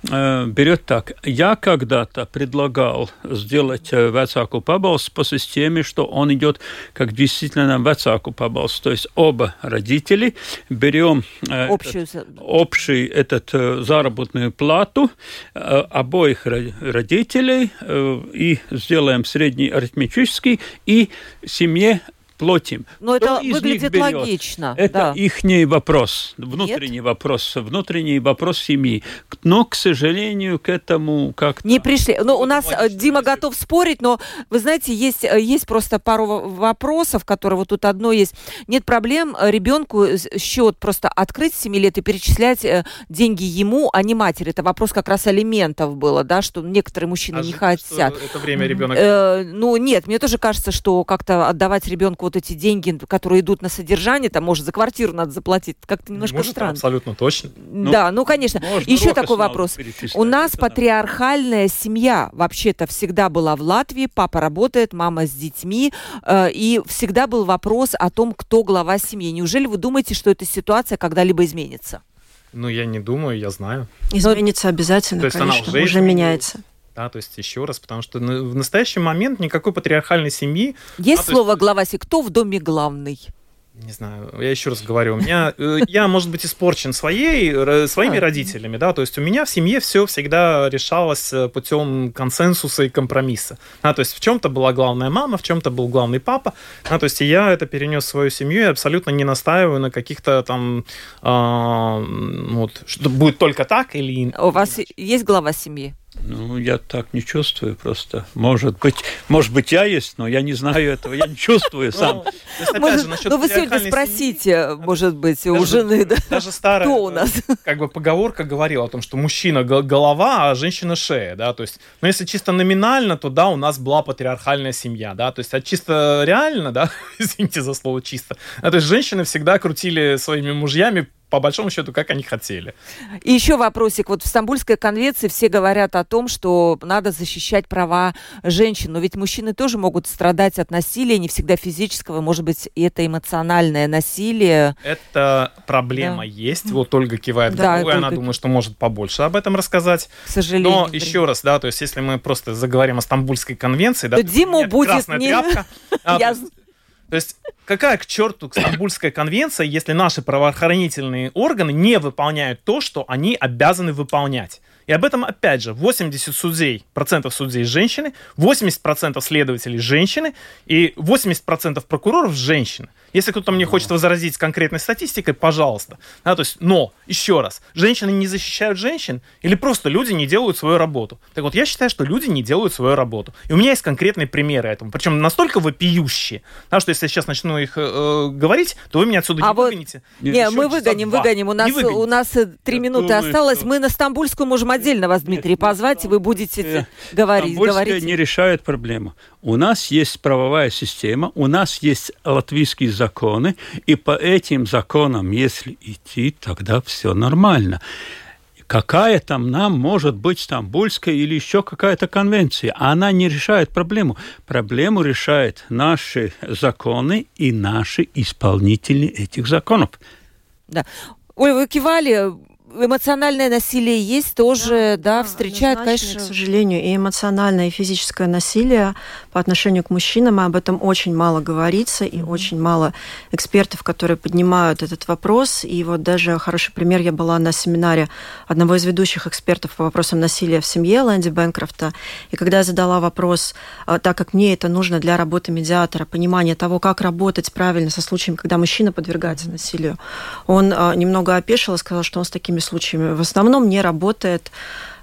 э, берет так. Я когда-то предлагал сделать э, вецаку пабалс по системе, что он идет как действительно вецаку пабалс. То есть оба родители берем Общую... этот, общий этот заработную плату обоих родителей и сделаем средний арифметический, и семье платим. Но это выглядит логично. Это да. их вопрос, внутренний Нет? вопрос, внутренний вопрос семьи. Но, к сожалению, к этому как Не пришли. Ну, у нас э, Дима готов спорить, но, вы знаете, есть, э, есть просто пару вопросов, которые вот тут одно есть. Нет проблем э, ребенку счет просто открыть с 7 лет и перечислять деньги ему, а не матери. Это вопрос как раз алиментов было, да, что некоторые мужчины а не хотят. Это время ребенок... Э, ну, нет, мне тоже кажется, что как-то отдавать ребенку вот эти деньги, которые идут на содержание, там, может, за квартиру надо заплатить, как-то немножко может, странно. Абсолютно точно. Да, ну, конечно. Еще такой вопрос. У нас патриархальная семья вообще-то всегда была в Латвии, папа работает, мама с детьми, э, и всегда был вопрос о том, кто глава семьи. Неужели вы думаете, что эта ситуация когда-либо изменится? Ну, я не думаю, я знаю. Изменится обязательно, То есть конечно, она уже, уже меняется. Да, то есть еще раз, потому что в настоящий момент никакой патриархальной семьи... Есть а, слово есть... глава кто в доме главный? не знаю, я еще раз говорю, у меня, э, я, может быть, испорчен своей, своими родителями, да, то есть у меня в семье все всегда решалось э, путем консенсуса и компромисса. Да, то есть в чем-то была главная мама, в чем-то был главный папа, да, то есть я это перенес в свою семью и абсолютно не настаиваю на каких-то там, э, вот, что будет только так или... У вас есть глава семьи? Ну, я так не чувствую просто. Может быть, может быть, я есть, но я не знаю этого, я не чувствую сам. Ну, вы сегодня спросите, может быть, у жены, да? Даже старая, у нас? как бы поговорка говорила о том, что мужчина голова, а женщина шея, да, то есть, но если чисто номинально, то да, у нас была патриархальная семья, да, то есть, а чисто реально, да, извините за слово чисто, то есть женщины всегда крутили своими мужьями по большому счету, как они хотели. И еще вопросик. Вот в Стамбульской конвенции все говорят о том, что надо защищать права женщин. Но ведь мужчины тоже могут страдать от насилия, не всегда физического, может быть, это эмоциональное насилие. Это проблема да. есть. Вот Ольга кивает да, головой, она думает, что может побольше об этом рассказать. К сожалению. Но еще раз, да, то есть если мы просто заговорим о Стамбульской конвенции, да, то Диму будет не... тряпка. А, Я... То есть какая к черту Стамбульская конвенция, если наши правоохранительные органы не выполняют то, что они обязаны выполнять? И об этом, опять же, 80 судей, процентов судей женщины, 80 процентов следователей женщины и 80 процентов прокуроров женщины. Если кто-то мне хочет возразить конкретной статистикой, пожалуйста. Да, то есть, но, еще раз, женщины не защищают женщин или просто люди не делают свою работу? Так вот, я считаю, что люди не делают свою работу. И у меня есть конкретные примеры этому. Причем настолько вопиющие, да, что если я сейчас начну их э, говорить, то вы меня отсюда а не вот... выгоните. Не, мы выгоним, выгоним. У нас, у нас э, три минуты я осталось. Думаю, мы на Стамбульскую можем отдельно вас, Дмитрий, Нет, позвать, и вы будете э, говорить. Стамбульская не решает проблему. У нас есть правовая система, у нас есть латвийские законы, и по этим законам, если идти, тогда все нормально какая там нам может быть Стамбульская или еще какая-то конвенция. Она не решает проблему. Проблему решают наши законы и наши исполнители этих законов. Да. Ой, вы кивали, эмоциональное насилие есть тоже, да, да, встречают, конечно. К сожалению, и эмоциональное, и физическое насилие по отношению к мужчинам, и об этом очень мало говорится, и mm-hmm. очень мало экспертов, которые поднимают этот вопрос. И вот даже хороший пример, я была на семинаре одного из ведущих экспертов по вопросам насилия в семье, Лэнди Бэнкрофта, и когда я задала вопрос, а, так как мне это нужно для работы медиатора, понимание того, как работать правильно со случаем, когда мужчина подвергается насилию, он а, немного опешил и сказал, что он с такими случаями в основном не работает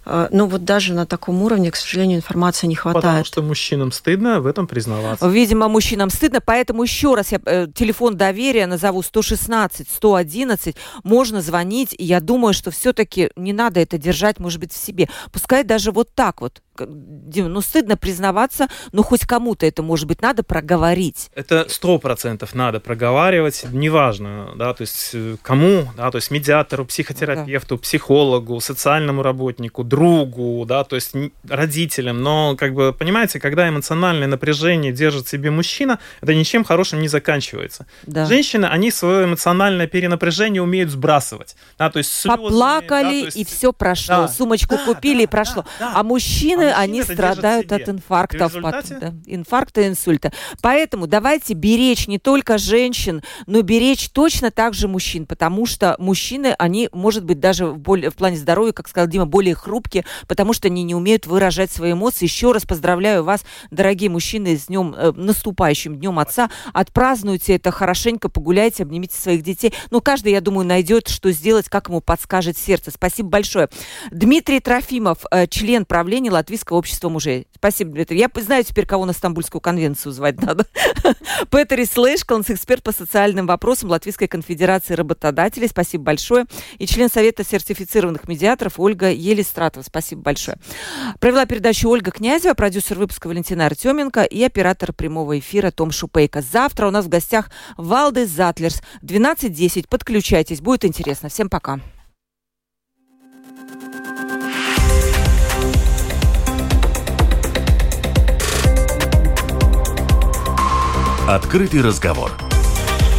Э, ну вот даже на таком уровне, к сожалению, информации не хватает. Потому что мужчинам стыдно в этом признаваться. Видимо, мужчинам стыдно, поэтому еще раз я э, телефон доверия назову 116 111. Можно звонить, и я думаю, что все-таки не надо это держать, может быть, в себе. Пускай даже вот так вот. Дим, ну стыдно признаваться, но хоть кому-то это, может быть, надо проговорить. Это сто процентов надо проговаривать, неважно, да, то есть э, кому, да, то есть медиатору, психотерапевту, психологу, социальному работнику, другу, да, то есть родителям, но, как бы, понимаете, когда эмоциональное напряжение держит себе мужчина, это ничем хорошим не заканчивается. Да. Женщины, они свое эмоциональное перенапряжение умеют сбрасывать, да, то есть слезами, Поплакали, да, есть... и все прошло, да, сумочку да, купили, да, и прошло. Да, да. А мужчины, а они страдают от инфарктов, результате... да, инфаркта, инсульта. Поэтому давайте беречь не только женщин, но беречь точно так же мужчин, потому что мужчины, они, может быть, даже в, более, в плане здоровья, как сказал Дима, более хрупкие, поступки, потому что они не умеют выражать свои эмоции. Еще раз поздравляю вас, дорогие мужчины, с днем, э, наступающим днем отца. Отпразднуйте это хорошенько, погуляйте, обнимите своих детей. Ну, каждый, я думаю, найдет, что сделать, как ему подскажет сердце. Спасибо большое. Дмитрий Трофимов, э, член правления Латвийского общества мужей. Спасибо, Дмитрий. Я знаю теперь, кого на Стамбульскую конвенцию звать надо. Петер Слэшкалнс, эксперт по социальным вопросам Латвийской конфедерации работодателей. Спасибо большое. И член Совета сертифицированных медиаторов Ольга Елистрат Филатова. Спасибо большое. Провела передачу Ольга Князева, продюсер выпуска Валентина Артеменко и оператор прямого эфира Том Шупейко. Завтра у нас в гостях Валдес Затлерс. 12.10. Подключайтесь, будет интересно. Всем пока. Открытый разговор